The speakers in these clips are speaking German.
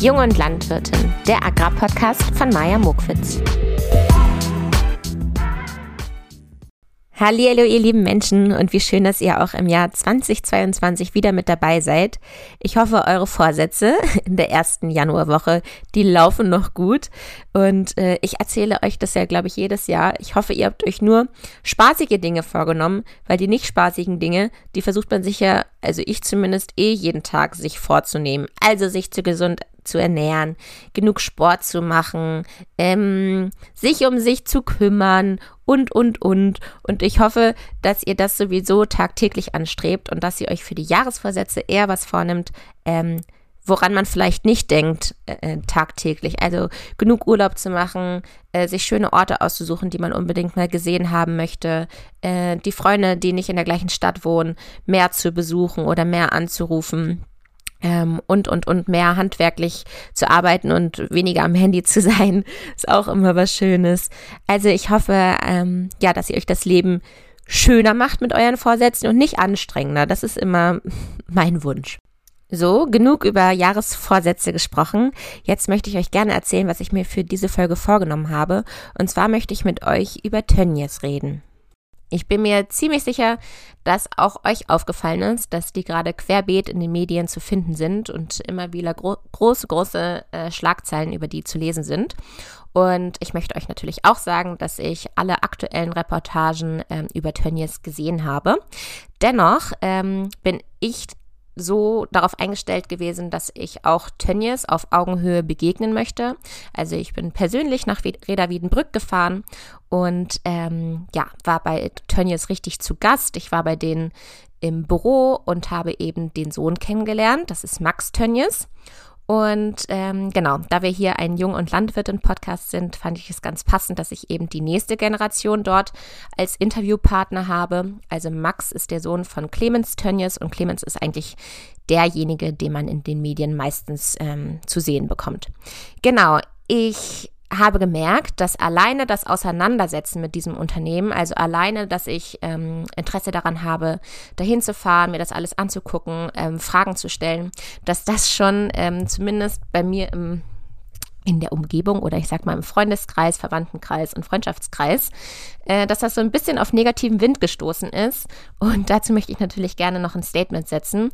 Jung und Landwirtin, der Agrarpodcast von Maja Mokwitz. Hallo ihr lieben Menschen und wie schön, dass ihr auch im Jahr 2022 wieder mit dabei seid. Ich hoffe, eure Vorsätze in der ersten Januarwoche, die laufen noch gut und äh, ich erzähle euch das ja, glaube ich, jedes Jahr. Ich hoffe, ihr habt euch nur spaßige Dinge vorgenommen, weil die nicht spaßigen Dinge, die versucht man sich ja, also ich zumindest eh jeden Tag sich vorzunehmen. Also sich zu gesund zu ernähren, genug Sport zu machen, ähm, sich um sich zu kümmern und, und, und. Und ich hoffe, dass ihr das sowieso tagtäglich anstrebt und dass ihr euch für die Jahresvorsätze eher was vornimmt, ähm, woran man vielleicht nicht denkt äh, äh, tagtäglich. Also genug Urlaub zu machen, äh, sich schöne Orte auszusuchen, die man unbedingt mal gesehen haben möchte, äh, die Freunde, die nicht in der gleichen Stadt wohnen, mehr zu besuchen oder mehr anzurufen ähm, und, und, und mehr handwerklich zu arbeiten und weniger am Handy zu sein, ist auch immer was Schönes. Also ich hoffe, ähm, ja, dass ihr euch das Leben schöner macht mit euren Vorsätzen und nicht anstrengender. Das ist immer mein Wunsch. So, genug über Jahresvorsätze gesprochen. Jetzt möchte ich euch gerne erzählen, was ich mir für diese Folge vorgenommen habe. Und zwar möchte ich mit euch über Tönnies reden. Ich bin mir ziemlich sicher, dass auch euch aufgefallen ist, dass die gerade querbeet in den Medien zu finden sind und immer wieder gro große, große äh, Schlagzeilen über die zu lesen sind. Und ich möchte euch natürlich auch sagen, dass ich alle aktuellen Reportagen ähm, über Tönnies gesehen habe. Dennoch ähm, bin ich so darauf eingestellt gewesen, dass ich auch Tönnies auf Augenhöhe begegnen möchte. Also ich bin persönlich nach Reda Wiedenbrück gefahren und ähm, ja, war bei Tönnies richtig zu Gast. Ich war bei denen im Büro und habe eben den Sohn kennengelernt. Das ist Max Tönnies. Und ähm, genau, da wir hier ein Jung- und Landwirtin-Podcast sind, fand ich es ganz passend, dass ich eben die nächste Generation dort als Interviewpartner habe. Also Max ist der Sohn von Clemens Tönnies und Clemens ist eigentlich derjenige, den man in den Medien meistens ähm, zu sehen bekommt. Genau, ich habe gemerkt, dass alleine das Auseinandersetzen mit diesem Unternehmen, also alleine, dass ich ähm, Interesse daran habe, dahin zu fahren, mir das alles anzugucken, ähm, Fragen zu stellen, dass das schon ähm, zumindest bei mir im in der Umgebung oder ich sag mal im Freundeskreis, Verwandtenkreis und Freundschaftskreis, äh, dass das so ein bisschen auf negativen Wind gestoßen ist. Und dazu möchte ich natürlich gerne noch ein Statement setzen.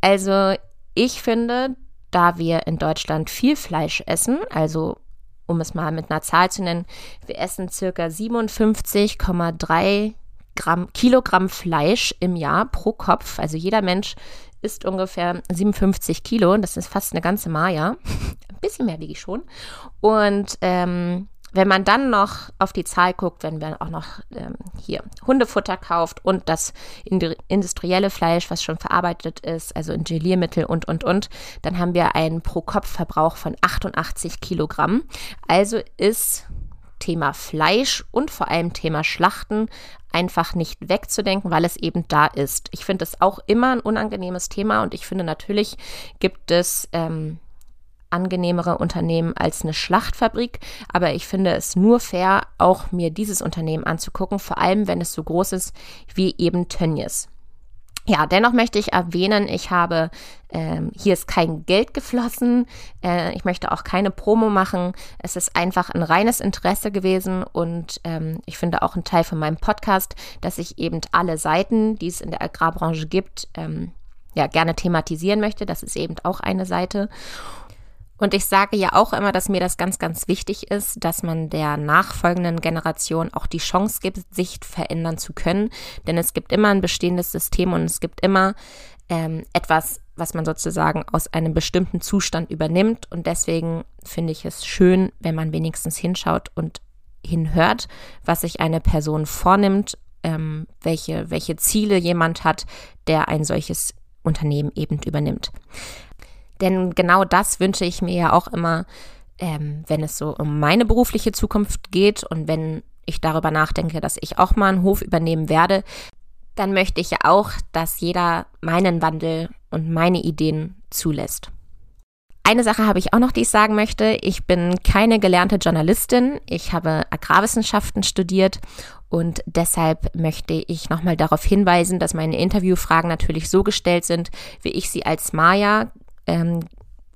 Also ich finde, da wir in Deutschland viel Fleisch essen, also um es mal mit einer Zahl zu nennen, wir essen circa 57,3 Gramm, Kilogramm Fleisch im Jahr pro Kopf. Also jeder Mensch isst ungefähr 57 Kilo. Das ist fast eine ganze Maja. Ein bisschen mehr wiege ich schon. Und ähm, wenn man dann noch auf die Zahl guckt, wenn man auch noch ähm, hier Hundefutter kauft und das industrielle Fleisch, was schon verarbeitet ist, also in Geliermittel und, und, und, dann haben wir einen Pro-Kopf-Verbrauch von 88 Kilogramm. Also ist Thema Fleisch und vor allem Thema Schlachten einfach nicht wegzudenken, weil es eben da ist. Ich finde es auch immer ein unangenehmes Thema und ich finde natürlich gibt es ähm, angenehmere Unternehmen als eine Schlachtfabrik, aber ich finde es nur fair, auch mir dieses Unternehmen anzugucken, vor allem wenn es so groß ist wie eben Tönnies. Ja, dennoch möchte ich erwähnen, ich habe, ähm, hier ist kein Geld geflossen, äh, ich möchte auch keine Promo machen. Es ist einfach ein reines Interesse gewesen und ähm, ich finde auch ein Teil von meinem Podcast, dass ich eben alle Seiten, die es in der Agrarbranche gibt, ähm, ja, gerne thematisieren möchte. Das ist eben auch eine Seite. Und ich sage ja auch immer, dass mir das ganz, ganz wichtig ist, dass man der nachfolgenden Generation auch die Chance gibt, sich verändern zu können. Denn es gibt immer ein bestehendes System und es gibt immer ähm, etwas, was man sozusagen aus einem bestimmten Zustand übernimmt. Und deswegen finde ich es schön, wenn man wenigstens hinschaut und hinhört, was sich eine Person vornimmt, ähm, welche, welche Ziele jemand hat, der ein solches Unternehmen eben übernimmt. Denn genau das wünsche ich mir ja auch immer, ähm, wenn es so um meine berufliche Zukunft geht und wenn ich darüber nachdenke, dass ich auch mal einen Hof übernehmen werde, dann möchte ich ja auch, dass jeder meinen Wandel und meine Ideen zulässt. Eine Sache habe ich auch noch, die ich sagen möchte. Ich bin keine gelernte Journalistin. Ich habe Agrarwissenschaften studiert und deshalb möchte ich nochmal darauf hinweisen, dass meine Interviewfragen natürlich so gestellt sind, wie ich sie als Maya ähm,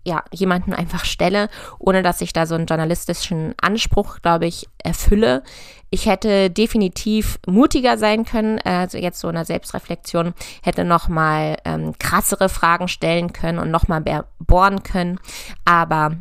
ja, jemanden einfach stelle, ohne dass ich da so einen journalistischen Anspruch, glaube ich, erfülle. Ich hätte definitiv mutiger sein können, also jetzt so in der Selbstreflexion, hätte nochmal ähm, krassere Fragen stellen können und nochmal bohren können. Aber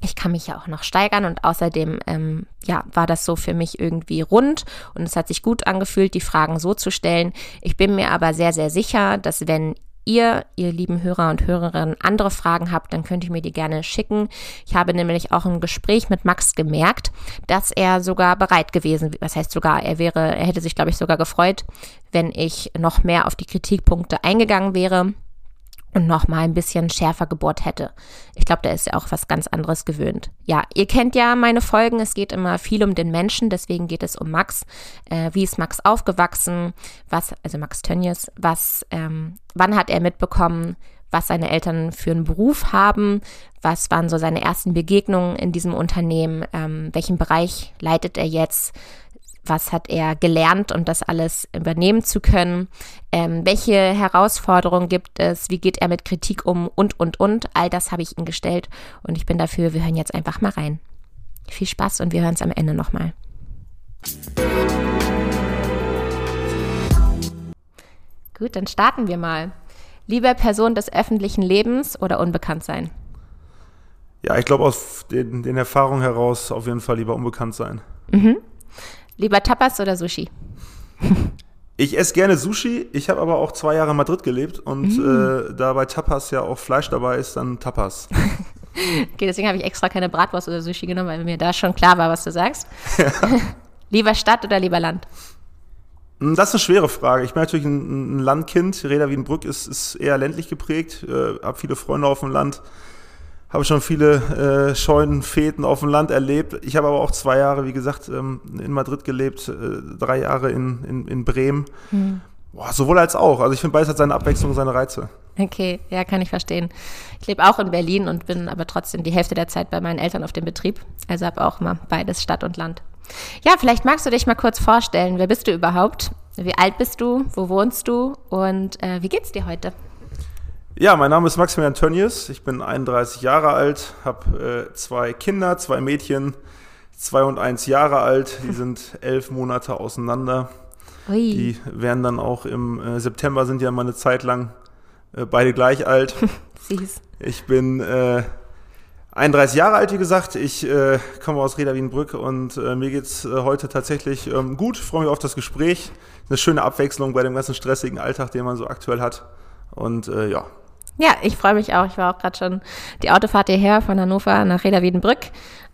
ich kann mich ja auch noch steigern und außerdem ähm, ja war das so für mich irgendwie rund und es hat sich gut angefühlt, die Fragen so zu stellen. Ich bin mir aber sehr sehr sicher, dass wenn ihr, ihr lieben Hörer und Hörerinnen, andere Fragen habt, dann könnt ihr mir die gerne schicken. Ich habe nämlich auch im Gespräch mit Max gemerkt, dass er sogar bereit gewesen, was heißt sogar, er wäre, er hätte sich, glaube ich, sogar gefreut, wenn ich noch mehr auf die Kritikpunkte eingegangen wäre und noch mal ein bisschen schärfer gebohrt hätte. Ich glaube, der ist ja auch was ganz anderes gewöhnt. Ja, ihr kennt ja meine Folgen. Es geht immer viel um den Menschen, deswegen geht es um Max. Äh, wie ist Max aufgewachsen? Was, also Max Tönnies, was, ähm, wann hat er mitbekommen, was seine Eltern für einen Beruf haben? Was waren so seine ersten Begegnungen in diesem Unternehmen? Ähm, welchen Bereich leitet er jetzt? Was hat er gelernt, um das alles übernehmen zu können, ähm, welche Herausforderungen gibt es, wie geht er mit Kritik um und, und, und. All das habe ich ihm gestellt und ich bin dafür, wir hören jetzt einfach mal rein. Viel Spaß und wir hören es am Ende nochmal. Gut, dann starten wir mal. Lieber Person des öffentlichen Lebens oder unbekannt sein? Ja, ich glaube aus den, den Erfahrungen heraus auf jeden Fall lieber unbekannt sein. Mhm. Lieber Tapas oder Sushi? Ich esse gerne Sushi, ich habe aber auch zwei Jahre in Madrid gelebt und mm. äh, da bei Tapas ja auch Fleisch dabei ist, dann Tapas. okay, deswegen habe ich extra keine Bratwurst oder Sushi genommen, weil mir da schon klar war, was du sagst. Ja. lieber Stadt oder lieber Land? Hm, das ist eine schwere Frage. Ich bin natürlich ein, ein Landkind. Reda Wiedenbrück ist, ist eher ländlich geprägt, äh, habe viele Freunde auf dem Land habe schon viele äh, Scheunen, Fäden auf dem Land erlebt. Ich habe aber auch zwei Jahre, wie gesagt, ähm, in Madrid gelebt, äh, drei Jahre in, in, in Bremen. Hm. Boah, sowohl als auch. Also ich finde, beides hat seine Abwechslung, seine Reize. Okay, ja, kann ich verstehen. Ich lebe auch in Berlin und bin aber trotzdem die Hälfte der Zeit bei meinen Eltern auf dem Betrieb. Also habe auch immer beides Stadt und Land. Ja, vielleicht magst du dich mal kurz vorstellen. Wer bist du überhaupt? Wie alt bist du? Wo wohnst du? Und äh, wie geht's dir heute? Ja, mein Name ist Maximilian Tönnies. Ich bin 31 Jahre alt, habe äh, zwei Kinder, zwei Mädchen, zwei und eins Jahre alt. Die sind elf Monate auseinander. Ui. Die werden dann auch im äh, September, sind ja mal eine Zeit lang äh, beide gleich alt. Süß. Ich bin äh, 31 Jahre alt, wie gesagt. Ich äh, komme aus Reda Wienbrück und äh, mir geht's äh, heute tatsächlich ähm, gut. Freue mich auf das Gespräch. Eine schöne Abwechslung bei dem ganzen stressigen Alltag, den man so aktuell hat. Und äh, ja, ja, ich freue mich auch. Ich war auch gerade schon die Autofahrt hierher von Hannover nach Reda Wiedenbrück.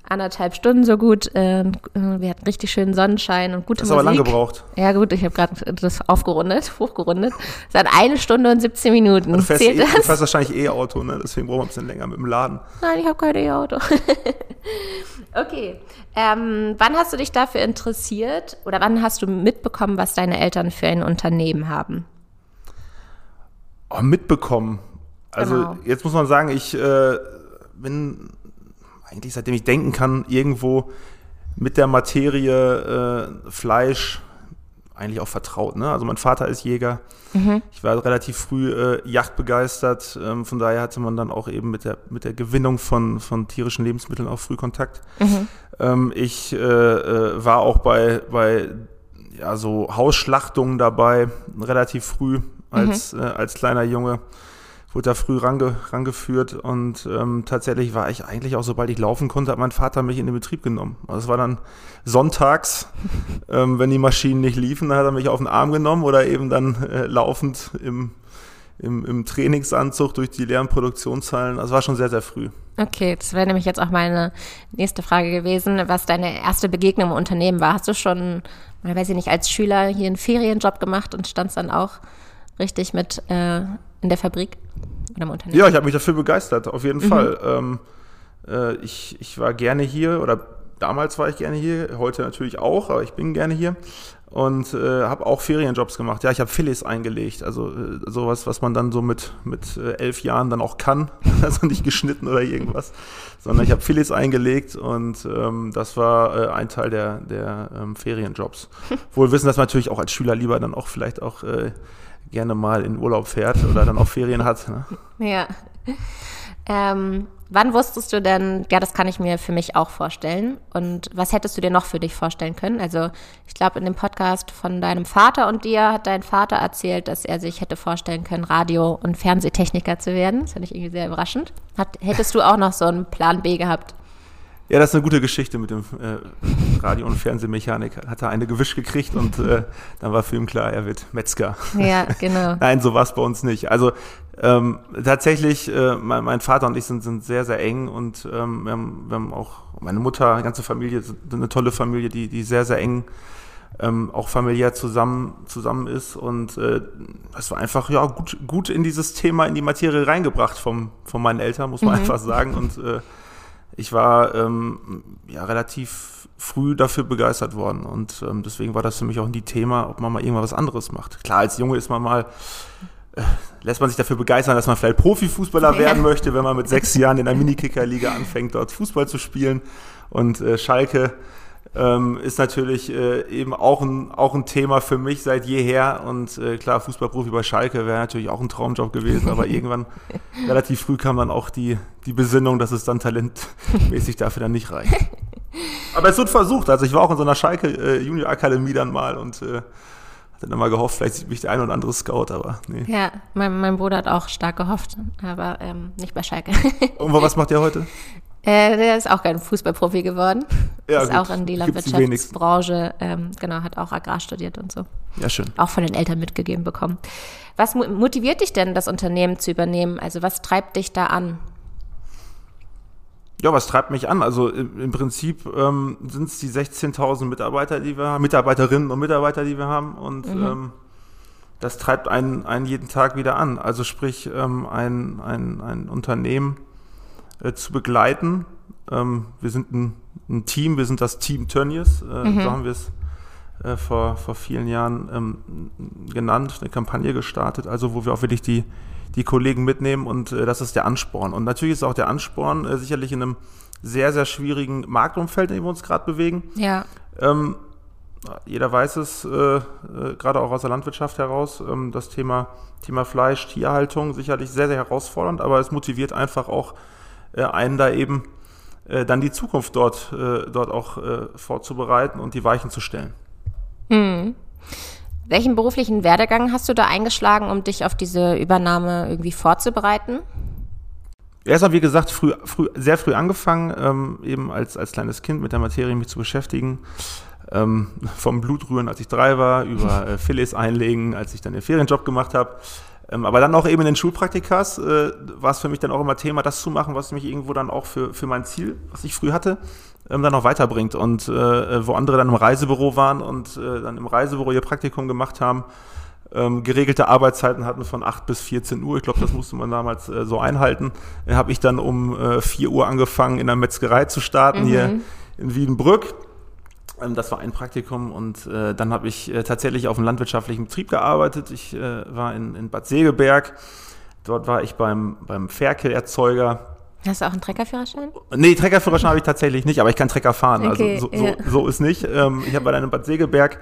Anderthalb Stunden so gut. Äh, wir hatten richtig schönen Sonnenschein und gute das Musik. Das aber lang gebraucht. Ja gut, ich habe gerade das aufgerundet, hochgerundet. Seit eine Stunde und 17 Minuten. Du fährst, eh, du fährst wahrscheinlich E-Auto, ne? deswegen brauchen wir ein bisschen länger mit dem Laden. Nein, ich habe kein E-Auto. okay. Ähm, wann hast du dich dafür interessiert oder wann hast du mitbekommen, was deine Eltern für ein Unternehmen haben? Oh, mitbekommen. Also genau. jetzt muss man sagen, ich äh, bin eigentlich seitdem ich denken kann, irgendwo mit der Materie äh, Fleisch eigentlich auch vertraut. Ne? Also mein Vater ist Jäger. Mhm. Ich war relativ früh äh, Yachtbegeistert. Ähm, von daher hatte man dann auch eben mit der, mit der Gewinnung von, von tierischen Lebensmitteln auch früh Kontakt. Mhm. Ähm, ich äh, äh, war auch bei, bei ja, so Hausschlachtungen dabei, relativ früh als, mhm. als kleiner Junge wurde da früh range, rangeführt und ähm, tatsächlich war ich eigentlich auch, sobald ich laufen konnte, hat mein Vater mich in den Betrieb genommen. Also es war dann sonntags, ähm, wenn die Maschinen nicht liefen, dann hat er mich auf den Arm genommen oder eben dann äh, laufend im, im, im Trainingsanzug durch die leeren Produktionshallen. Also war schon sehr, sehr früh. Okay, das wäre nämlich jetzt auch meine nächste Frage gewesen, was deine erste Begegnung im Unternehmen war. Hast du schon, weiß ich nicht, als Schüler hier einen Ferienjob gemacht und standst dann auch richtig mit äh, in der Fabrik oder im Unternehmen? Ja, ich habe mich dafür begeistert, auf jeden mhm. Fall. Ähm, äh, ich, ich war gerne hier oder damals war ich gerne hier, heute natürlich auch, aber ich bin gerne hier und äh, habe auch Ferienjobs gemacht. Ja, ich habe Filets eingelegt, also äh, sowas, was man dann so mit, mit äh, elf Jahren dann auch kann, also nicht geschnitten oder irgendwas, sondern ich habe Filets eingelegt und ähm, das war äh, ein Teil der, der ähm, Ferienjobs. Wohl wissen, dass man natürlich auch als Schüler lieber dann auch vielleicht auch äh, gerne mal in Urlaub fährt oder dann auch Ferien hat. Ne? Ja. Ähm, wann wusstest du denn, ja, das kann ich mir für mich auch vorstellen. Und was hättest du dir noch für dich vorstellen können? Also ich glaube, in dem Podcast von deinem Vater und dir hat dein Vater erzählt, dass er sich hätte vorstellen können, Radio- und Fernsehtechniker zu werden. Das fand ich irgendwie sehr überraschend. Hat, hättest du auch noch so einen Plan B gehabt? Ja, das ist eine gute Geschichte mit dem äh, Radio- und Fernsehmechanik. Hat er eine gewischt gekriegt und äh, dann war für ihn klar, er wird Metzger. Ja, genau. Nein, so war es bei uns nicht. Also ähm, tatsächlich, äh, mein, mein, Vater und ich sind, sind sehr, sehr eng und ähm, wir, haben, wir haben auch meine Mutter, die ganze Familie, eine tolle Familie, die, die sehr, sehr eng ähm, auch familiär zusammen, zusammen ist. Und äh, es war einfach ja gut, gut in dieses Thema, in die Materie reingebracht vom, von meinen Eltern, muss man mhm. einfach sagen. Und äh, ich war ähm, ja relativ früh dafür begeistert worden und ähm, deswegen war das für mich auch nie Thema, ob man mal irgendwas anderes macht. Klar, als Junge ist man mal äh, lässt man sich dafür begeistern, dass man vielleicht Profifußballer ja. werden möchte, wenn man mit sechs Jahren in der Minikickerliga anfängt, dort Fußball zu spielen. Und äh, Schalke ähm, ist natürlich äh, eben auch ein, auch ein Thema für mich seit jeher. Und äh, klar, Fußballprofi bei Schalke wäre natürlich auch ein Traumjob gewesen, aber irgendwann relativ früh kam dann auch die, die Besinnung, dass es dann talentmäßig dafür dann nicht reicht. Aber es wird versucht. Also ich war auch in so einer Schalke äh, Junior Akademie dann mal und äh, hatte dann mal gehofft, vielleicht sieht mich der ein oder andere Scout, aber nee. Ja, mein, mein Bruder hat auch stark gehofft, aber ähm, nicht bei Schalke. und was macht der heute? Äh, der ist auch kein Fußballprofi geworden. Ja, ist gut. auch in die Landwirtschaftsbranche, ähm, genau, hat auch Agrar studiert und so. Ja, schön. Auch von den Eltern mitgegeben bekommen. Was motiviert dich denn, das Unternehmen zu übernehmen? Also was treibt dich da an? Ja, was treibt mich an? Also im, im Prinzip ähm, sind es die 16.000 Mitarbeiter, die wir haben, Mitarbeiterinnen und Mitarbeiter, die wir haben. Und mhm. ähm, das treibt einen, einen jeden Tag wieder an. Also sprich, ähm, ein, ein, ein Unternehmen äh, zu begleiten. Ähm, wir sind ein, ein, Team, wir sind das Team Tönnies, äh, mhm. so haben wir es äh, vor, vor vielen Jahren ähm, genannt, eine Kampagne gestartet, also wo wir auch wirklich die, die Kollegen mitnehmen und äh, das ist der Ansporn. Und natürlich ist auch der Ansporn äh, sicherlich in einem sehr, sehr schwierigen Marktumfeld, in dem wir uns gerade bewegen. Ja. Ähm, jeder weiß es, äh, äh, gerade auch aus der Landwirtschaft heraus, ähm, das Thema, Thema Fleisch, Tierhaltung sicherlich sehr, sehr herausfordernd, aber es motiviert einfach auch einen da eben äh, dann die Zukunft dort, äh, dort auch äh, vorzubereiten und die Weichen zu stellen. Hm. Welchen beruflichen Werdegang hast du da eingeschlagen, um dich auf diese Übernahme irgendwie vorzubereiten? Erstmal, wie gesagt, früh, früh, sehr früh angefangen, ähm, eben als, als kleines Kind mit der Materie mich zu beschäftigen. Ähm, vom Blutrühren, als ich drei war, über äh, Filets einlegen, als ich dann den Ferienjob gemacht habe. Ähm, aber dann auch eben in den Schulpraktikas äh, war es für mich dann auch immer Thema, das zu machen, was mich irgendwo dann auch für, für mein Ziel, was ich früh hatte, ähm, dann auch weiterbringt. Und äh, wo andere dann im Reisebüro waren und äh, dann im Reisebüro ihr Praktikum gemacht haben, ähm, geregelte Arbeitszeiten hatten von 8 bis 14 Uhr. Ich glaube, das musste man damals äh, so einhalten. Äh, Habe ich dann um äh, 4 Uhr angefangen, in der Metzgerei zu starten, mhm. hier in Wiedenbrück. Ähm, das war ein Praktikum und äh, dann habe ich äh, tatsächlich auf einem landwirtschaftlichen Betrieb gearbeitet. Ich äh, war in, in Bad Segeberg. Dort war ich beim, beim Ferkel-Erzeuger Hast du auch einen Treckerführerschein? Nee, Treckerführerschein habe ich tatsächlich nicht, aber ich kann Trecker fahren. Also okay, also so, ja. so, so, ist nicht. Ähm, ich habe bei einem Bad Segeberg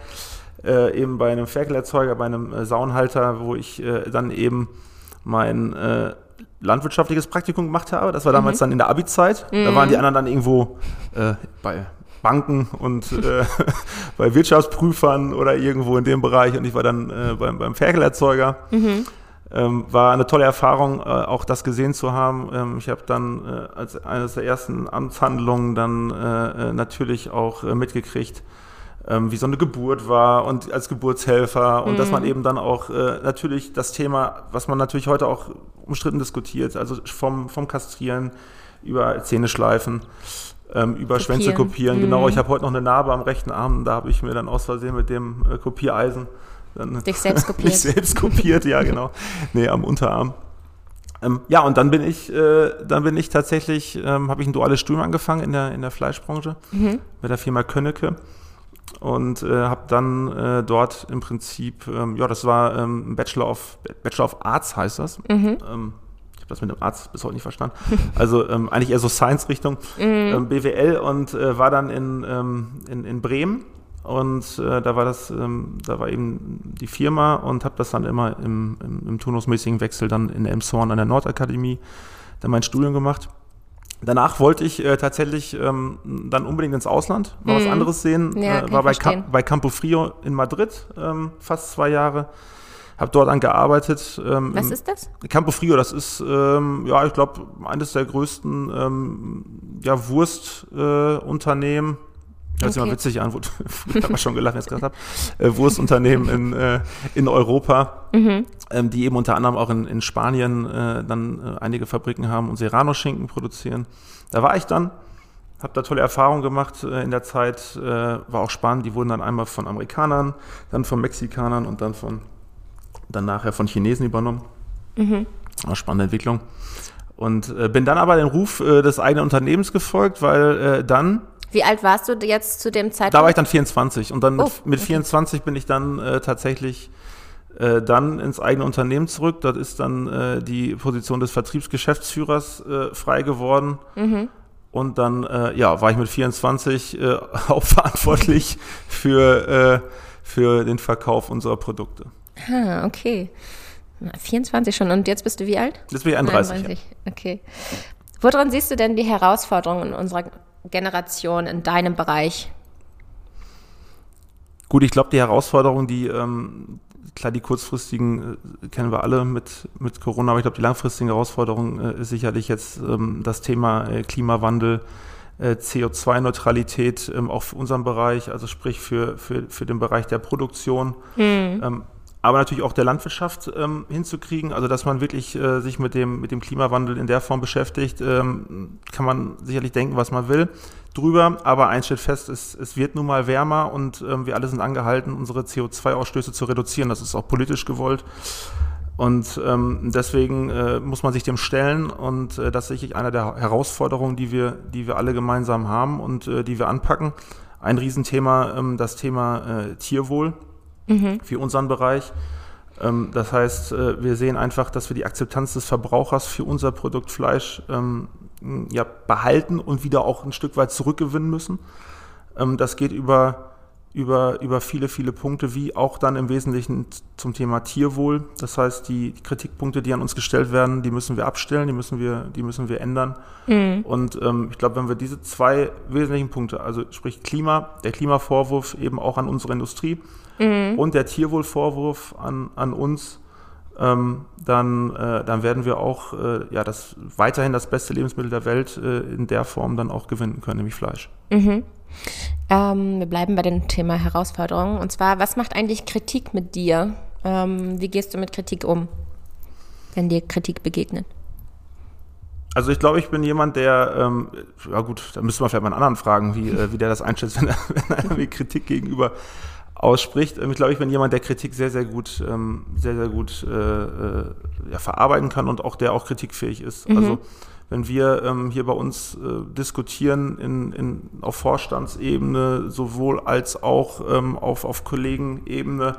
äh, eben bei einem Ferkelerzeuger, bei einem äh, Saunhalter, wo ich äh, dann eben mein äh, landwirtschaftliches Praktikum gemacht habe. Das war damals mhm. dann in der Abi-Zeit. Mhm. Da waren die anderen dann irgendwo äh, bei Banken und äh, bei Wirtschaftsprüfern oder irgendwo in dem Bereich und ich war dann beim, beim Ferkelerzeuger. Mhm. Ähm, war eine tolle Erfahrung, äh, auch das gesehen zu haben. Ähm, ich habe dann äh, als eines der ersten Amtshandlungen dann äh, äh natürlich auch äh, mitgekriegt, ähm, wie so eine Geburt war und als Geburtshelfer und mhm. dass man mhm. eben dann auch äh, natürlich das Thema, was man natürlich heute auch umstritten diskutiert, also vom, vom Kastrieren über Zähne schleifen. Ähm, über kopieren. Schwänze kopieren. Genau, mhm. Genau, ich habe heute noch eine Narbe am rechten Arm, da habe ich mir dann aus Versehen mit dem Kopiereisen dann, Dich selbst kopiert. Mich selbst kopiert, ja, genau. Nee, am Unterarm. Ähm, ja, und dann bin ich, äh, dann bin ich tatsächlich, ähm, habe ich ein duales Studium angefangen in der, in der Fleischbranche mhm. bei der Firma Könnecke und äh, habe dann äh, dort im Prinzip, ähm, ja, das war ähm, Bachelor of Bachelor of Arts heißt das. Mhm. Ich habe das mit dem Arzt bis heute nicht verstanden. Also ähm, eigentlich eher so Science-Richtung, mhm. ähm, BWL und äh, war dann in, ähm, in, in Bremen und äh, da war das, ähm, da war eben die Firma und habe das dann immer im, im, im turnusmäßigen Wechsel dann in Elmshorn an der Nordakademie dann mein Studium gemacht. Danach wollte ich äh, tatsächlich ähm, dann unbedingt ins Ausland, mal mhm. was anderes sehen. Ja, äh, war bei, Cam bei Campo Frio in Madrid ähm, fast zwei Jahre. Habe dort an gearbeitet. Ähm, was ist das? Campo Frio, das ist, ähm, ja, ich glaube, eines der größten ähm, ja, Wurstunternehmen. Äh, Hört sich okay. mal witzig an, wo ich schon gelacht, jetzt gesagt habe. Äh, Wurstunternehmen in, äh, in Europa, mhm. ähm, die eben unter anderem auch in, in Spanien äh, dann äh, einige Fabriken haben und Serrano-Schinken produzieren. Da war ich dann, habe da tolle Erfahrungen gemacht äh, in der Zeit, äh, war auch spannend. Die wurden dann einmal von Amerikanern, dann von Mexikanern und dann von dann nachher von Chinesen übernommen. Mhm. Spannende Entwicklung. Und äh, bin dann aber den Ruf äh, des eigenen Unternehmens gefolgt, weil äh, dann wie alt warst du jetzt zu dem Zeitpunkt? Da war ich dann 24 und dann mit, oh, mit 24 bin ich dann äh, tatsächlich äh, dann ins eigene Unternehmen zurück. Dort ist dann äh, die Position des Vertriebsgeschäftsführers äh, frei geworden. Mhm. Und dann äh, ja, war ich mit 24 äh, auch verantwortlich für, äh, für den Verkauf unserer Produkte. Ah, okay. 24 schon. Und jetzt bist du wie alt? Jetzt bin ich 31. 31. Okay. Woran siehst du denn die Herausforderungen in unserer Generation in deinem Bereich? Gut, ich glaube, die Herausforderungen, die, ähm, klar, die kurzfristigen äh, kennen wir alle mit, mit Corona, aber ich glaube, die langfristigen Herausforderungen äh, ist sicherlich jetzt ähm, das Thema äh, Klimawandel, äh, CO2-Neutralität ähm, auch für unseren Bereich, also sprich für, für, für den Bereich der Produktion. Mhm aber natürlich auch der Landwirtschaft ähm, hinzukriegen. Also dass man wirklich äh, sich mit dem, mit dem Klimawandel in der Form beschäftigt, ähm, kann man sicherlich denken, was man will drüber. Aber eins steht fest, es, es wird nun mal wärmer und ähm, wir alle sind angehalten, unsere CO2-Ausstöße zu reduzieren. Das ist auch politisch gewollt. Und ähm, deswegen äh, muss man sich dem stellen und äh, das ist sicherlich eine der Herausforderungen, die wir, die wir alle gemeinsam haben und äh, die wir anpacken. Ein Riesenthema, ähm, das Thema äh, Tierwohl mhm. für unseren Bereich. Ähm, das heißt, äh, wir sehen einfach, dass wir die Akzeptanz des Verbrauchers für unser Produkt Fleisch ähm, ja, behalten und wieder auch ein Stück weit zurückgewinnen müssen. Ähm, das geht über über, über viele, viele Punkte, wie auch dann im Wesentlichen zum Thema Tierwohl. Das heißt, die, Kritikpunkte, die an uns gestellt werden, die müssen wir abstellen, die müssen wir, die müssen wir ändern. Mhm. Und ähm, ich glaube, wenn wir diese zwei wesentlichen Punkte, also sprich Klima, der Klimavorwurf eben auch an unsere Industrie mhm. und der Tierwohlvorwurf an, an uns, ähm, dann, äh, dann werden wir auch äh, ja, das, weiterhin das beste Lebensmittel der Welt äh, in der Form dann auch gewinnen können, nämlich Fleisch. Mhm. Ähm, wir bleiben bei dem Thema Herausforderungen. Und zwar, was macht eigentlich Kritik mit dir? Ähm, wie gehst du mit Kritik um, wenn dir Kritik begegnet? Also ich glaube, ich bin jemand, der, ähm, ja gut, da müssen wir vielleicht mal einen anderen fragen, wie, äh, wie der das einschätzt, wenn er, wenn er mir Kritik gegenüber ausspricht. Ähm, ich glaube, ich bin jemand, der Kritik sehr, sehr gut, ähm, sehr, sehr gut äh, äh, ja, verarbeiten kann und auch der auch kritikfähig ist. Mhm. Also wenn wir ähm, hier bei uns äh, diskutieren in, in, auf Vorstandsebene sowohl als auch ähm, auf, auf Kollegenebene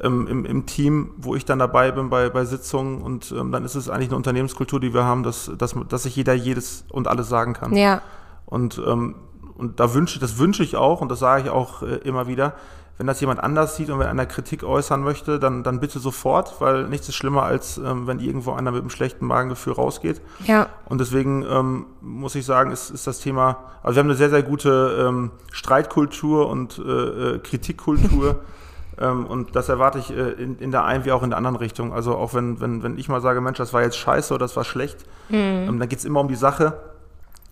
ähm, im, im Team, wo ich dann dabei bin bei, bei Sitzungen und ähm, dann ist es eigentlich eine Unternehmenskultur, die wir haben, dass, dass, dass sich jeder jedes und alles sagen kann. Ja. Und, ähm, und da wünsche, das wünsche ich auch und das sage ich auch äh, immer wieder, wenn das jemand anders sieht und wenn einer Kritik äußern möchte, dann, dann bitte sofort, weil nichts ist schlimmer, als ähm, wenn irgendwo einer mit einem schlechten Magengefühl rausgeht. Ja. Und deswegen ähm, muss ich sagen, ist, ist das Thema, also wir haben eine sehr, sehr gute ähm, Streitkultur und äh, äh Kritikkultur. Ähm, und das erwarte ich äh, in, in der einen wie auch in der anderen Richtung. Also auch wenn, wenn, wenn ich mal sage, Mensch, das war jetzt scheiße oder das war schlecht, mhm. ähm, dann geht es immer um die Sache.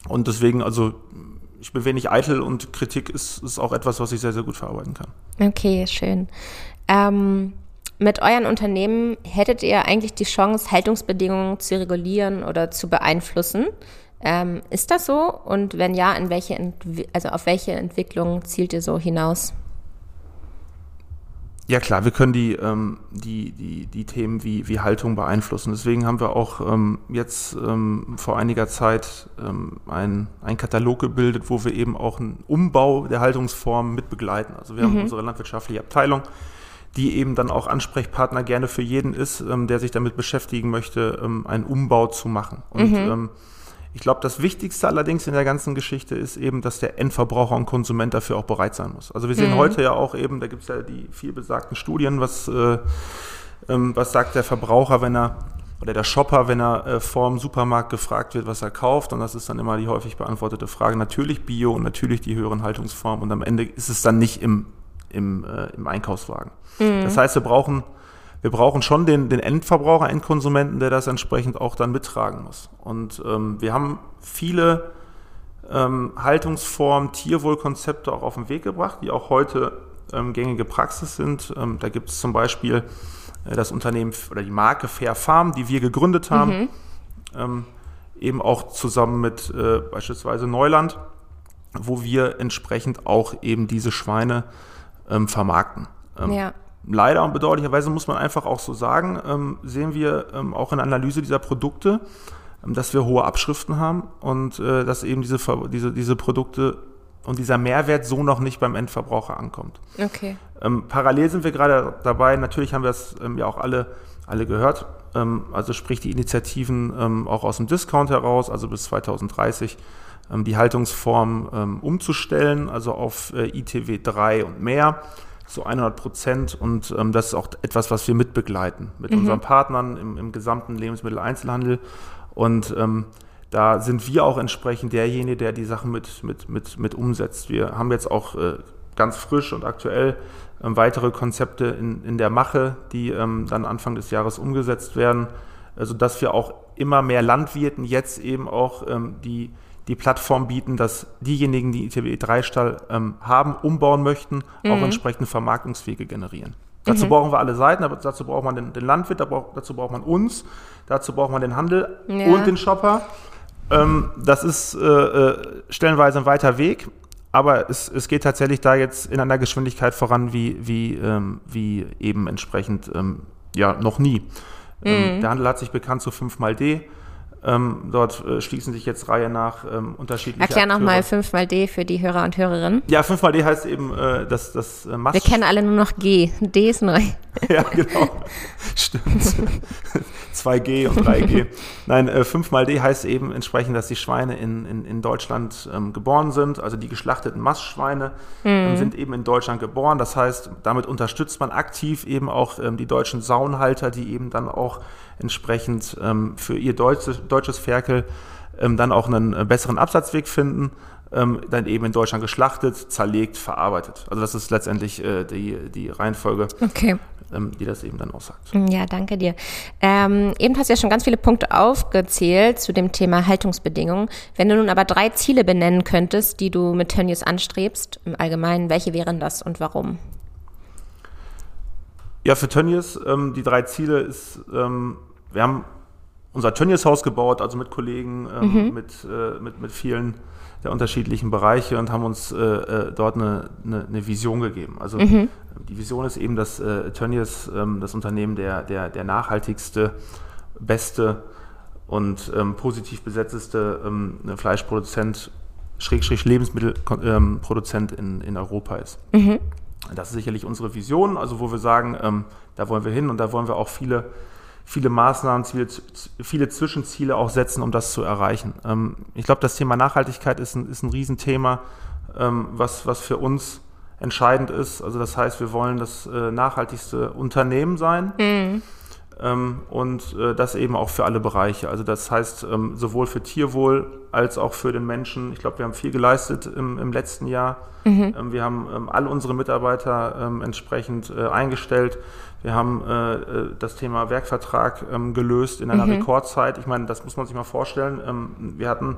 Und deswegen, also ich bin wenig eitel und Kritik ist, ist auch etwas, was ich sehr, sehr gut verarbeiten kann. Okay, schön. Ähm, mit euren Unternehmen hättet ihr eigentlich die Chance, Haltungsbedingungen zu regulieren oder zu beeinflussen. Ähm, ist das so? Und wenn ja, in welche also auf welche Entwicklung zielt ihr so hinaus? Ja klar, wir können die, ähm, die, die, die Themen wie, wie Haltung beeinflussen. Deswegen haben wir auch ähm, jetzt ähm, vor einiger Zeit ähm, ein, ein Katalog gebildet, wo wir eben auch einen Umbau der Haltungsform mit begleiten. Also wir mhm. haben unsere landwirtschaftliche Abteilung, die eben dann auch Ansprechpartner gerne für jeden ist, ähm, der sich damit beschäftigen möchte, ähm, einen Umbau zu machen. Und mhm. Ich glaube, das Wichtigste allerdings in der ganzen Geschichte ist eben, dass der Endverbraucher und Konsument dafür auch bereit sein muss. Also wir sehen mhm. heute ja auch eben, da gibt es ja die viel besagten Studien, was, äh, ähm, was sagt der Verbraucher, wenn er oder der Shopper, wenn er äh, vor Supermarkt gefragt wird, was er kauft. Und das ist dann immer die häufig beantwortete Frage. Natürlich Bio und natürlich die höheren Haltungsformen. Und am Ende ist es dann nicht im, im, äh, im Einkaufswagen. Mhm. Das heißt, wir brauchen, wir brauchen schon den, den Endverbraucher, Endkonsumenten, der das entsprechend auch dann mittragen muss. Und ähm, wir haben viele ähm, Haltungsformen, Tierwohlkonzepte auch auf den Weg gebracht, die auch heute ähm, gängige Praxis sind. Ähm, da gibt es zum Beispiel äh, das Unternehmen oder die Marke Fair Farm, die wir gegründet haben, mhm. ähm, eben auch zusammen mit äh, beispielsweise Neuland, wo wir entsprechend auch eben diese Schweine ähm, vermarkten. Ähm, ja. Leider und bedauerlicherweise muss man einfach auch so sagen, ähm, sehen wir ähm, auch in der Analyse dieser Produkte, ähm, dass wir hohe Abschriften haben und äh, dass eben diese, diese, diese Produkte und dieser Mehrwert so noch nicht beim Endverbraucher ankommt. Okay. Ähm, parallel sind wir gerade dabei, natürlich haben wir es ähm, ja auch alle, alle gehört, ähm, also sprich die Initiativen auch aus dem Discount heraus, also bis 2030 ähm, die Haltungsform umzustellen, also auf äh, ITW 3 und mehr zu 100 Prozent und das ist auch etwas, was wir mitbegleiten mit mhm. unseren Partnern im, im gesamten Lebensmitteleinzelhandel und da sind wir auch entsprechend derjenige, der die Sachen mit, mit, mit, mit umsetzt. Wir haben jetzt auch äh, ganz frisch und aktuell ähm, weitere Konzepte in, in der Mache, die ähm, dann Anfang des Jahres umgesetzt werden, also dass wir auch immer mehr Landwirten jetzt eben auch ähm, die, die Plattform bieten, dass diejenigen, die ITW 3-Stall ähm, haben, umbauen möchten, mhm. auch entsprechende Vermarktungswege generieren. Dazu mhm. brauchen wir alle Seiten, aber dazu braucht man den, den Landwirt, dazu braucht man uns, dazu braucht man den Handel ja. und den Shopper. Ähm, das ist äh, äh, stellenweise ein weiter Weg, aber es, es geht tatsächlich da jetzt in einer Geschwindigkeit voran, wie, wie, ähm, wie eben entsprechend ähm, ja, noch nie. Ähm, mhm. der Handel hat sich bekannt zu 5 mal D. Ähm, dort äh, schließen sich jetzt Reihe nach ähm, unterschiedliche Erklär nochmal 5 mal D für die Hörer und Hörerinnen. Ja, 5 mal D heißt eben äh, das, das äh, Mast. Wir kennen alle nur noch G. D ist neu. ja, genau. Stimmt. 2G und 3G. Nein, äh, 5 mal D heißt eben entsprechend, dass die Schweine in, in, in Deutschland ähm, geboren sind. Also die geschlachteten Mastschweine ähm, mhm. sind eben in Deutschland geboren. Das heißt, damit unterstützt man aktiv eben auch ähm, die deutschen Saunhalter, die eben dann auch entsprechend ähm, für ihr deutsches, deutsches Ferkel ähm, dann auch einen äh, besseren Absatzweg finden, ähm, dann eben in Deutschland geschlachtet, zerlegt, verarbeitet. Also das ist letztendlich äh, die, die Reihenfolge, okay. ähm, die das eben dann aussagt. Ja, danke dir. Ähm, eben hast du ja schon ganz viele Punkte aufgezählt zu dem Thema Haltungsbedingungen. Wenn du nun aber drei Ziele benennen könntest, die du mit Tönnies anstrebst, im Allgemeinen, welche wären das und warum? Ja, für Tönnies, ähm, die drei Ziele ist, ähm, wir haben unser Tönnies-Haus gebaut, also mit Kollegen, ähm, mhm. mit, äh, mit, mit vielen der unterschiedlichen Bereiche und haben uns äh, äh, dort eine, eine, eine, Vision gegeben. Also mhm. die Vision ist eben, dass äh, Tönnies, ähm, das Unternehmen, der, der, der nachhaltigste, beste und ähm, positiv besetzteste ähm, Fleischproduzent, Schrägstrich Lebensmittelproduzent in, in Europa ist. Mhm. Das ist sicherlich unsere Vision, also wo wir sagen, ähm, da wollen wir hin und da wollen wir auch viele viele Maßnahmen, viele Zwischenziele auch setzen, um das zu erreichen. Ähm, ich glaube, das Thema Nachhaltigkeit ist ein, ist ein Riesenthema, ähm, was, was für uns entscheidend ist. Also das heißt, wir wollen das äh, nachhaltigste Unternehmen sein. Mhm. Ähm, und äh, das eben auch für alle Bereiche. Also das heißt, sowohl für Tierwohl als auch für den Menschen. Ich glaube, wir haben viel geleistet im, im letzten Jahr. Mhm. wir haben alle unsere Mitarbeiter entsprechend äh, eingestellt. Wir haben äh, äh, das Thema Werkvertrag ähm, gelöst in einer mhm. Rekordzeit. Ich meine, das muss man sich mal vorstellen. Ähm, wir hatten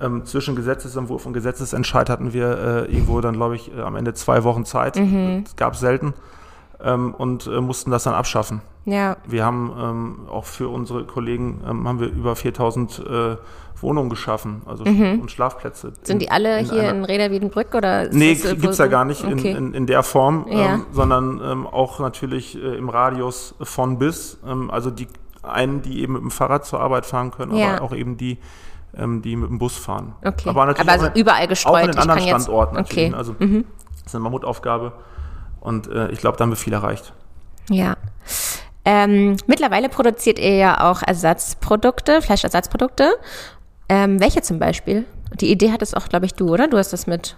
ähm, zwischen Gesetzesentwurf und Gesetzesentscheid hatten wir äh, irgendwo dann, glaube ich, äh, am Ende zwei Wochen Zeit. Mhm. Das gab es selten. Ähm, und äh, mussten das dann abschaffen. Ja. Wir haben ähm, auch für unsere Kollegen ähm, haben wir über 4000 äh, Wohnungen geschaffen, also mhm. und Schlafplätze. Sind in, die alle in hier in Reda Wiedenbrück oder? Nee, gibt es ja gar nicht okay. in, in, der Form, ja. ähm, sondern ähm, auch natürlich äh, im Radius von bis. Ähm, also die einen, die eben mit dem Fahrrad zur Arbeit fahren können, ja. aber auch eben die, die mit dem Bus fahren. Okay. Aber natürlich aber also überall gestreut. Auch in den anderen Standorten jetzt, natürlich. Okay. Also mhm. das ist eine Mammutaufgabe und äh, ich glaube, da haben wir viel erreicht. Ja. Ähm, mittlerweile produziert ihr ja auch Ersatzprodukte, Fleischersatzprodukte. Ähm, welche zum Beispiel? Die Idee hattest auch, glaube ich, du, oder? Du hast das mit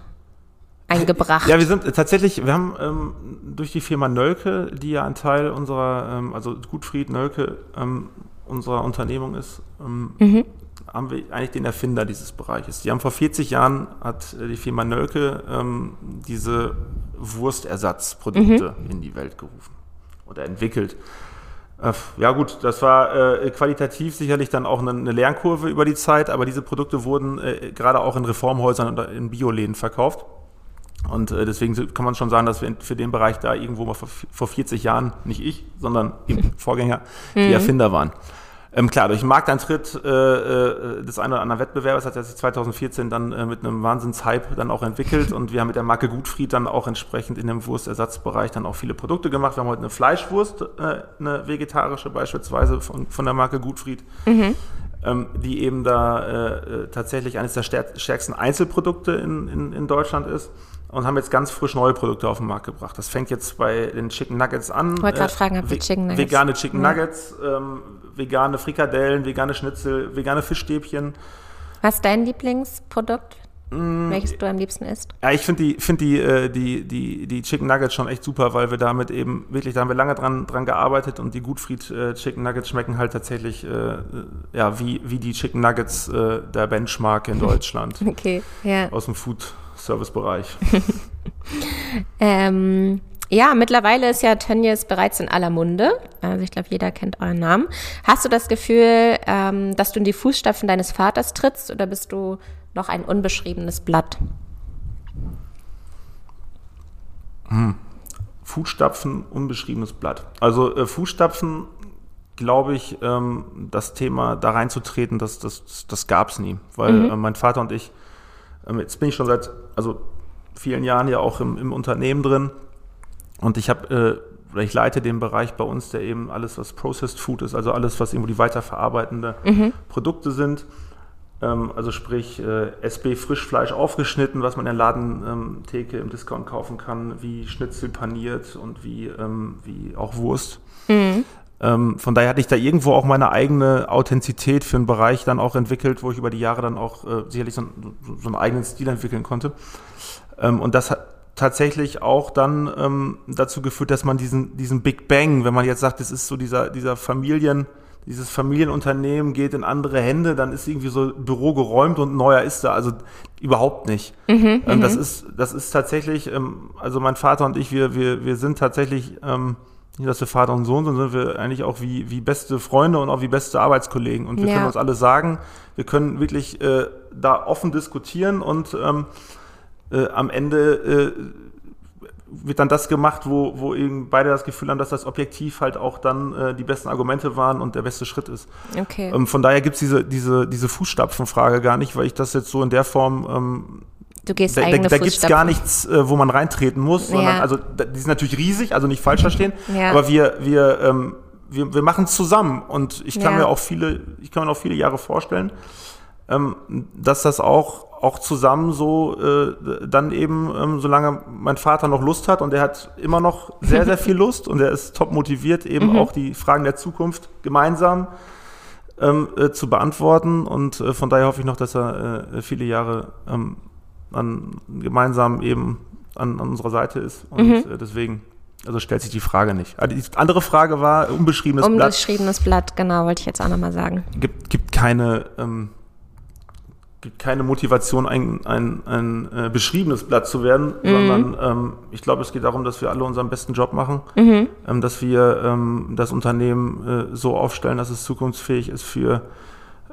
eingebracht. Ja, wir sind tatsächlich, wir haben ähm, durch die Firma Nölke, die ja ein Teil unserer, ähm, also Gutfried Nölke, ähm, unserer Unternehmung ist, ähm, mhm. Haben wir eigentlich den Erfinder dieses Bereiches. Die haben vor 40 Jahren, hat die Firma Nölke ähm, diese Wurstersatzprodukte mhm. in die Welt gerufen oder entwickelt. Äh, ja gut, das war äh, qualitativ sicherlich dann auch eine, eine, Lernkurve über die Zeit, aber diese Produkte wurden äh, gerade auch in Reformhäusern und in Bioläden verkauft. Und äh, deswegen kann man schon sagen, dass wir für den Bereich da irgendwo mal vor, vor 40 Jahren, nicht ich, sondern die Vorgänger, die mhm. Erfinder waren. Ähm, klar, durch den Markteintritt äh, äh, des einen oder anderen Wettbewerbers hat er sich 2014 dann äh, mit einem Wahnsinnshype dann auch entwickelt und wir haben mit der Marke Gutfried dann auch entsprechend in dem Wurstersatzbereich dann auch viele Produkte gemacht. Wir haben heute eine Fleischwurst, äh, eine vegetarische beispielsweise von, von der Marke Gutfried. Mhm. Ähm, die eben da äh, äh, tatsächlich eines der stärksten Einzelprodukte in, in, in Deutschland ist und haben jetzt ganz frisch neue Produkte auf den Markt gebracht. Das fängt jetzt bei den Chicken Nuggets an. Ich wollte gerade äh, fragen, habt ihr Chicken Nuggets? Vegane Chicken ja. Nuggets, ähm, vegane Frikadellen, vegane Schnitzel, vegane Fischstäbchen. Was ist dein Lieblingsprodukt? Mm, welches du am liebsten isst? Ja, ich finde die, find die, äh, die, die, die Chicken Nuggets schon echt super, weil wir damit eben wirklich, da haben wir lange dran, dran gearbeitet und die Gutfried äh, Chicken Nuggets schmecken halt tatsächlich äh, ja, wie, wie die Chicken Nuggets der Benchmark in Deutschland. okay, ja. Aus dem Food Servicebereich. ähm, ja, mittlerweile ist ja Tönnies bereits in aller Munde. Also ich glaube, jeder kennt euren Namen. Hast du das Gefühl, ähm, dass du in die Fußstapfen deines Vaters trittst oder bist du noch ein unbeschriebenes Blatt? Hm. Fußstapfen, unbeschriebenes Blatt. Also äh, Fußstapfen, glaube ich, ähm, das Thema da reinzutreten, das, das, das gab es nie. Weil mhm. äh, mein Vater und ich jetzt bin ich schon seit also vielen Jahren ja auch im, im Unternehmen drin und ich habe äh, ich leite den Bereich bei uns, der eben alles, was Processed Food ist, also alles, was irgendwo die weiterverarbeitende mhm. Produkte sind. Ähm, also sprich äh, SB Frischfleisch aufgeschnitten, was man in der Ladentheke ähm, im Discount kaufen kann, wie Schnitzel paniert und wie, ähm, wie auch Wurst. Mhm. Ähm, von daher hatte ich da irgendwo auch meine eigene Authentizität für einen Bereich dann auch entwickelt, wo ich über die Jahre dann auch äh, sicherlich so, so, einen eigenen Stil entwickeln konnte. Ähm, und das hat tatsächlich auch dann ähm, dazu geführt, dass man diesen, diesen Big Bang, wenn man jetzt sagt, es ist so dieser, dieser Familien, dieses Familienunternehmen geht in andere Hände, dann ist irgendwie so Büro geräumt und neuer ist da. Also überhaupt nicht. Mhm, ähm, das mhm. ist, das ist tatsächlich, ähm, also mein Vater und ich, wir, wir, wir sind tatsächlich, ähm, nicht, dass wir Vater und Sohn sind, sind wir eigentlich auch wie, wie beste Freunde und auch wie beste Arbeitskollegen. Und wir ja. können uns alles sagen. Wir können wirklich äh, da offen diskutieren und ähm, äh, am Ende äh, wird dann das gemacht, wo, wo eben beide das Gefühl haben, dass das objektiv halt auch dann äh, die besten Argumente waren und der beste Schritt ist. Okay. Ähm, von daher gibt es diese, diese, diese Fußstapfenfrage gar nicht, weil ich das jetzt so in der Form ähm, Du gehst da, eigene Da, da gibt es gar nichts, äh, wo man reintreten muss, sondern, ja. also die sind natürlich riesig, also nicht falsch verstehen, ja. aber wir, wir, ähm, wir, wir machen es zusammen und ich kann ja. mir auch viele, ich kann mir auch viele Jahre vorstellen, ähm, dass das auch, auch zusammen so äh, dann eben, ähm, solange mein Vater noch Lust hat und er hat immer noch sehr, sehr viel Lust und er ist top motiviert, eben mhm. auch die Fragen der Zukunft gemeinsam ähm, äh, zu beantworten und äh, von daher hoffe ich noch, dass er äh, viele Jahre ähm, an, gemeinsam eben an, an unserer Seite ist. Und mhm. Äh, deswegen, also stellt sich die Frage nicht. Also die andere Frage war unbeschriebenes, Blatt. Unbeschriebenes Blatt, genau, wollte ich jetzt auch nochmal sagen. Gibt, gibt keine, ähm, gibt keine Motivation, ein, ein, ein äh, beschriebenes Blatt zu werden, mhm. sondern ähm, ich glaube, es geht darum, dass wir alle unseren besten Job machen, mhm. ähm, dass wir ähm, das Unternehmen äh, so aufstellen, dass es zukunftsfähig ist für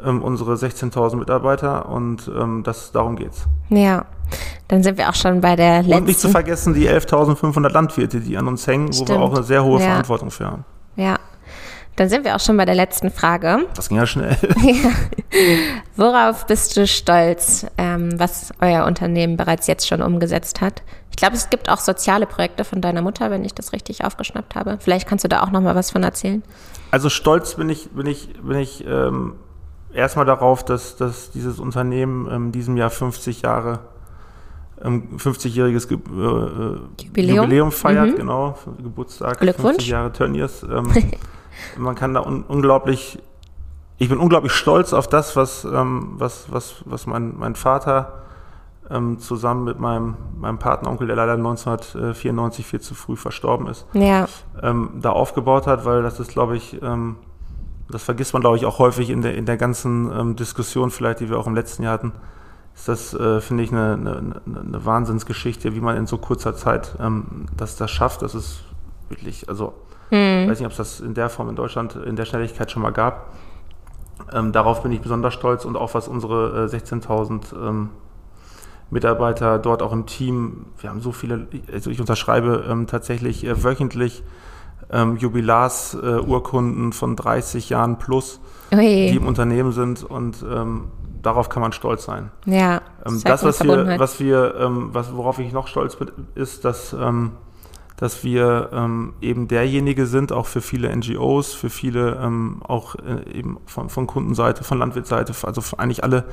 ähm, unsere 16.000 Mitarbeiter und ähm, das, darum geht's. Ja, dann sind wir auch schon bei der letzten. Und nicht zu vergessen die 11.500 Landwirte, die an uns hängen, Stimmt. wo wir auch eine sehr hohe ja. Verantwortung für haben. Ja, dann sind wir auch schon bei der letzten Frage. Das ging ja schnell. Worauf bist du stolz, ähm, was euer Unternehmen bereits jetzt schon umgesetzt hat? Ich glaube, es gibt auch soziale Projekte von deiner Mutter, wenn ich das richtig aufgeschnappt habe. Vielleicht kannst du da auch noch mal was von erzählen. Also stolz bin ich, bin ich, bin ich ähm, erstmal darauf, dass, dass dieses Unternehmen in ähm, diesem Jahr 50 Jahre, ähm, 50-jähriges Ge äh, Jubiläum. Jubiläum. feiert, mhm. genau, Geburtstag, Glückwunsch. 50 Jahre Tönnies. Ähm, man kann da un unglaublich, ich bin unglaublich stolz auf das, was, ähm, was, was, was mein, mein Vater ähm, zusammen mit meinem, meinem Patenonkel, der leider 1994 viel zu früh verstorben ist, ja. ähm, da aufgebaut hat, weil das ist, glaube ich, ähm, das vergisst man, glaube ich, auch häufig in der, in der ganzen ähm, Diskussion, vielleicht, die wir auch im letzten Jahr hatten, ist das, äh, finde ich, eine, eine, eine, Wahnsinnsgeschichte, wie man in so kurzer Zeit ähm, das, das schafft. Das ist wirklich, also, hm. ich weiß nicht, ob es das in der Form in Deutschland in der Schnelligkeit schon mal gab. Ähm, darauf bin ich besonders stolz und auch was unsere äh, 16.000 ähm, Mitarbeiter dort auch im Team, wir haben so viele, also ich unterschreibe ähm, tatsächlich äh, wöchentlich ähm, Jubilarsurkunden äh, von 30 Jahren plus, Ui. die im Unternehmen sind und ähm, darauf kann man stolz sein. Ja. Ähm, das, was wir, was wir, ähm, was, worauf ich noch stolz bin, ist, dass, ähm, dass wir ähm, eben derjenige sind, auch für viele NGOs, für viele ähm, auch äh, eben von, von Kundenseite, von Landwirtsseite, also eigentlich alle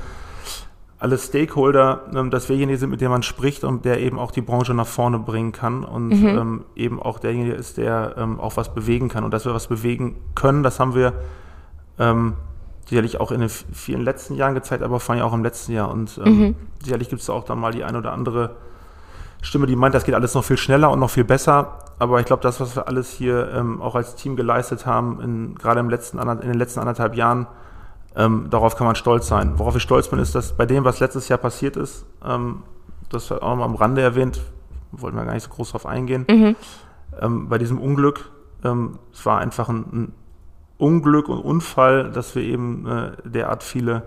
alle Stakeholder, ähm, dass wir derjenige sind, mit dem man spricht und der eben auch die Branche nach vorne bringen kann und mhm. ähm, eben auch derjenige ist, der ähm, auch was bewegen kann. Und dass wir was bewegen können, das haben wir ähm, sicherlich auch in den vielen letzten Jahren gezeigt, aber vor allem auch im letzten Jahr. Und ähm, mhm. sicherlich gibt es auch dann mal die eine oder andere Stimme, die meint, das geht alles noch viel schneller und noch viel besser. Aber ich glaube, das, was wir alles hier ähm, auch als Team geleistet haben, in, gerade im letzten, in den letzten anderthalb Jahren, ähm, darauf kann man stolz sein. Worauf ich stolz bin, ist, dass bei dem, was letztes Jahr passiert ist, ähm, das auch mal am Rande erwähnt, wollten wir gar nicht so groß drauf eingehen, mhm. ähm, bei diesem Unglück, ähm, es war einfach ein, ein, Unglück und Unfall, dass wir eben äh, derart viele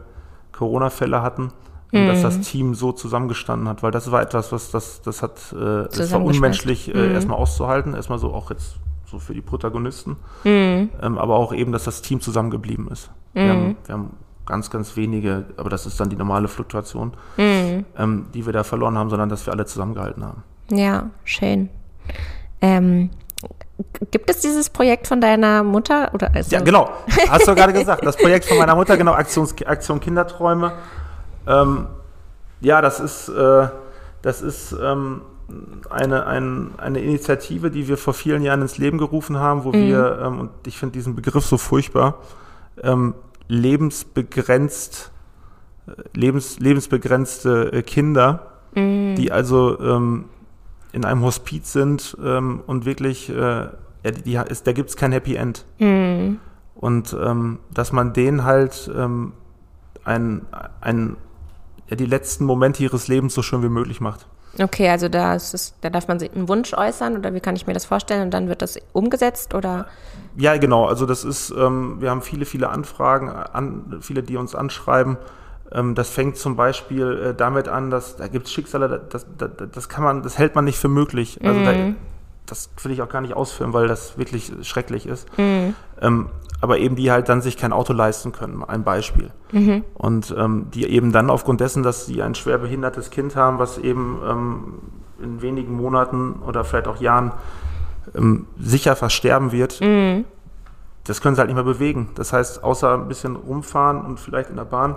Corona-Fälle hatten. Mhm. dass das Team so zusammengestanden hat, weil das war etwas, was das, das hat, äh, das war unmenschlich äh, mhm. erstmal auszuhalten, erstmal so auch jetzt so für die Protagonisten, mhm. ähm, aber auch eben, dass das Team zusammengeblieben ist. Mhm. Wir, haben, wir, haben, ganz, ganz wenige, aber das ist dann die normale Fluktuation, mhm. ähm, die wir da verloren haben, sondern dass wir alle zusammengehalten haben. Ja, schön. Ähm, gibt es dieses Projekt von deiner Mutter? Oder also ja, genau. Hast du gerade gesagt. Das Projekt von meiner Mutter, genau, Aktion, Aktion Kinderträume. Ähm, ja, das ist, äh, das ist ähm, eine, ein, eine Initiative, die wir vor vielen Jahren ins Leben gerufen haben, wo mhm. wir, ähm, und ich finde diesen Begriff so furchtbar, ähm, lebensbegrenzt, äh, lebens, lebensbegrenzte äh, Kinder, mhm. die also ähm, in einem Hospiz sind ähm, und wirklich, äh, ja, die, ist, da gibt es kein Happy End. Mhm. Und ähm, dass man denen halt ähm, ein, ein, ja, die letzten Momente ihres Lebens so schön wie möglich macht. Okay, also da, ist, da darf man sich einen Wunsch äußern oder wie kann ich mir das vorstellen und dann wird das umgesetzt oder? Ja, genau. Also das ist, ähm, wir haben viele, viele Anfragen, an, viele, die uns anschreiben. Ähm, das fängt zum Beispiel äh, damit an, dass da gibt es Schicksale, das, das, das, kann man, das hält man nicht für möglich. Also mhm. da, das will ich auch gar nicht ausführen, weil das wirklich schrecklich ist. Mhm. Ähm, aber eben die halt dann sich kein Auto leisten können, ein Beispiel. Mhm. Und ähm, die eben dann aufgrund dessen, dass sie ein schwer behindertes Kind haben, was eben ähm, in wenigen Monaten oder vielleicht auch Jahren ähm, sicher versterben wird, mhm. das können sie halt nicht mehr bewegen. Das heißt, außer ein bisschen rumfahren und vielleicht in der Bahn,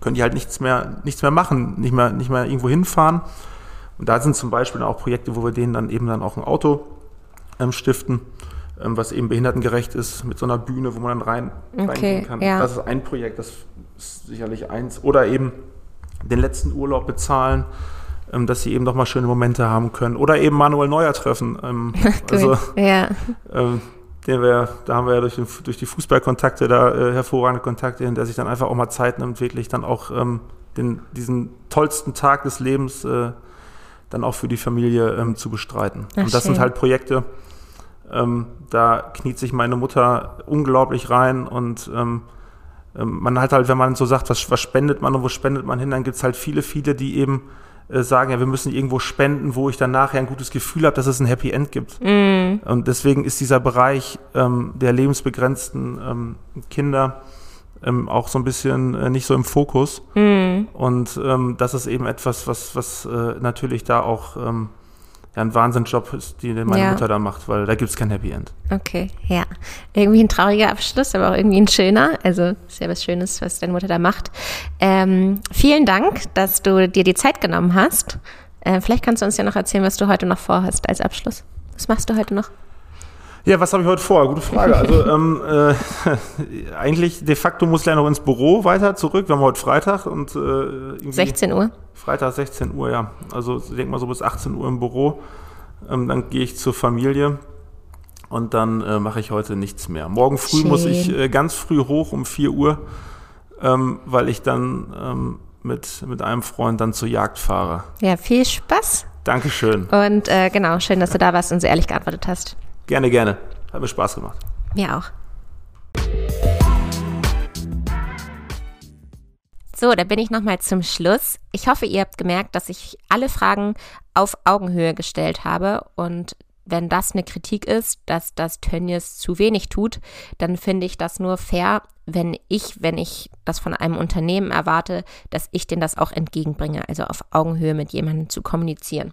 können die halt nichts mehr, nichts mehr machen, nicht mehr, nicht mehr irgendwo hinfahren. Und da sind zum Beispiel auch Projekte, wo wir denen dann eben dann auch ein Auto ähm, stiften was eben behindertengerecht ist, mit so einer Bühne, wo man dann rein, okay, reingehen kann. Ja. Das ist ein Projekt, das ist sicherlich eins. Oder eben den letzten Urlaub bezahlen, ähm, dass sie eben noch mal schöne Momente haben können. Oder eben Manuel Neuer treffen. Ähm, also, ja. ähm, wir, da haben wir ja durch, den, durch die Fußballkontakte da äh, hervorragende Kontakte hin, der sich dann einfach auch mal Zeit nimmt, wirklich dann auch ähm, den, diesen tollsten Tag des Lebens äh, dann auch für die Familie ähm, zu bestreiten. Ach, Und das schön. sind halt Projekte, ähm, da kniet sich meine Mutter unglaublich rein und ähm, ähm, man hat halt, wenn man so sagt, was, was spendet man und wo spendet man hin, dann gibt es halt viele, viele, die eben äh, sagen, ja, wir müssen irgendwo spenden, wo ich dann nachher ein gutes Gefühl habe, dass es ein Happy End gibt. Mm. Und deswegen ist dieser Bereich ähm, der lebensbegrenzten ähm, Kinder ähm, auch so ein bisschen äh, nicht so im Fokus. Mm. Und das ist eben etwas, was, was äh, natürlich da auch ja ein Wahnsinnsjob ist, den meine ja. Mutter da macht, weil da gibt es kein Happy End. Okay, ja. Irgendwie ein trauriger Abschluss, aber auch irgendwie ein schöner. Also ist ja was Schönes, was deine Mutter da macht. Ähm, vielen Dank, dass du dir die Zeit genommen hast. Äh, vielleicht kannst du uns ja noch erzählen, was du heute noch vorhast als Abschluss. Was machst du heute noch? Ja, was habe ich heute vor? Gute Frage. Also ähm, äh, eigentlich de facto muss ich ja noch ins Büro weiter zurück. Wir haben heute Freitag und äh, 16 Uhr. Freitag 16 Uhr, ja. Also ich denke mal so bis 18 Uhr im Büro. Ähm, dann gehe ich zur Familie. Und dann äh, mache ich heute nichts mehr. Morgen früh Schön. muss ich äh, ganz früh hoch um 4 Uhr, ähm, weil ich dann ähm, mit, mit einem Freund dann zur Jagd fahre. Ja, viel Spaß. Dankeschön. Und äh, genau, schön, dass du da warst und so ehrlich geantwortet hast. Gerne, gerne. Hat mir Spaß gemacht. Mir auch. So, da bin ich nochmal zum Schluss. Ich hoffe, ihr habt gemerkt, dass ich alle Fragen auf Augenhöhe gestellt habe und wenn das eine Kritik ist, dass das Tönnies zu wenig tut, dann finde ich das nur fair, wenn ich, wenn ich das von einem Unternehmen erwarte, dass ich denen das auch entgegenbringe, also auf Augenhöhe mit jemandem zu kommunizieren.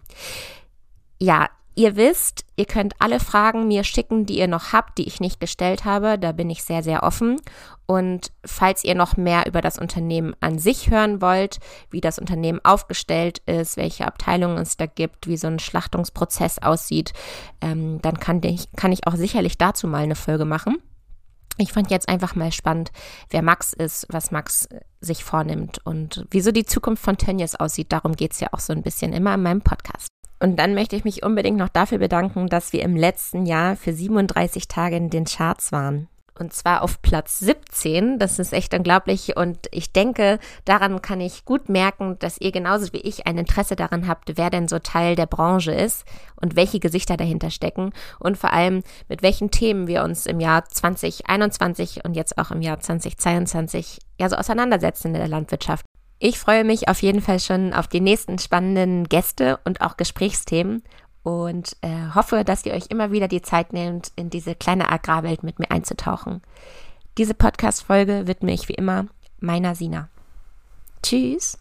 Ja, Ihr wisst, ihr könnt alle Fragen mir schicken, die ihr noch habt, die ich nicht gestellt habe. Da bin ich sehr, sehr offen. Und falls ihr noch mehr über das Unternehmen an sich hören wollt, wie das Unternehmen aufgestellt ist, welche Abteilungen es da gibt, wie so ein Schlachtungsprozess aussieht, ähm, dann kann ich, kann ich auch sicherlich dazu mal eine Folge machen. Ich fand jetzt einfach mal spannend, wer Max ist, was Max sich vornimmt und wieso die Zukunft von Tönnies aussieht. Darum geht es ja auch so ein bisschen immer in meinem Podcast. Und dann möchte ich mich unbedingt noch dafür bedanken, dass wir im letzten Jahr für 37 Tage in den Charts waren. Und zwar auf Platz 17. Das ist echt unglaublich. Und ich denke, daran kann ich gut merken, dass ihr genauso wie ich ein Interesse daran habt, wer denn so Teil der Branche ist und welche Gesichter dahinter stecken. Und vor allem, mit welchen Themen wir uns im Jahr 2021 und jetzt auch im Jahr 2022 ja so auseinandersetzen in der Landwirtschaft. Ich freue mich auf jeden Fall schon auf die nächsten spannenden Gäste und auch Gesprächsthemen und äh, hoffe, dass ihr euch immer wieder die Zeit nehmt, in diese kleine Agrarwelt mit mir einzutauchen. Diese Podcast-Folge widme ich wie immer meiner Sina. Tschüss!